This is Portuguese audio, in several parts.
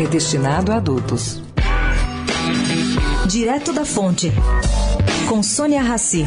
é destinado a adultos. Direto da Fonte, com Sônia Rassi.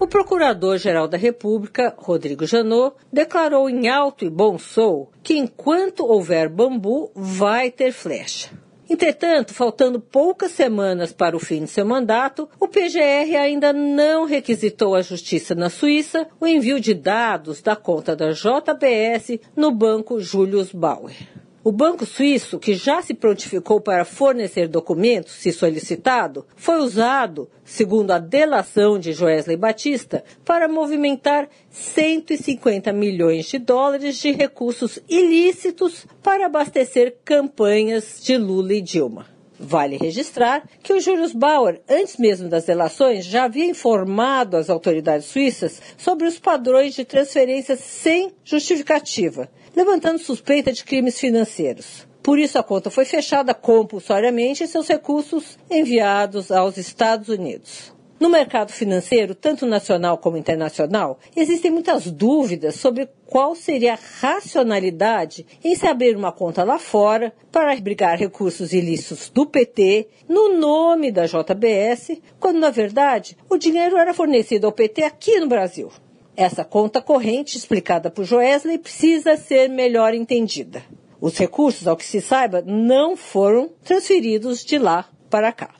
O Procurador-Geral da República, Rodrigo Janot, declarou em alto e bom som que enquanto houver bambu, vai ter flecha. Entretanto, faltando poucas semanas para o fim de seu mandato, o PGR ainda não requisitou à Justiça na Suíça o envio de dados da conta da JBS no banco Julius Bauer. O banco suíço, que já se prontificou para fornecer documentos, se solicitado, foi usado, segundo a delação de Joesley Batista, para movimentar 150 milhões de dólares de recursos ilícitos para abastecer campanhas de Lula e Dilma. Vale registrar que o Julius Bauer, antes mesmo das delações, já havia informado as autoridades suíças sobre os padrões de transferências sem justificativa, levantando suspeita de crimes financeiros. Por isso, a conta foi fechada compulsoriamente e seus recursos enviados aos Estados Unidos. No mercado financeiro, tanto nacional como internacional, existem muitas dúvidas sobre qual seria a racionalidade em se abrir uma conta lá fora para abrigar recursos ilícitos do PT no nome da JBS, quando na verdade o dinheiro era fornecido ao PT aqui no Brasil. Essa conta corrente, explicada por Joesley, precisa ser melhor entendida. Os recursos, ao que se saiba, não foram transferidos de lá para cá.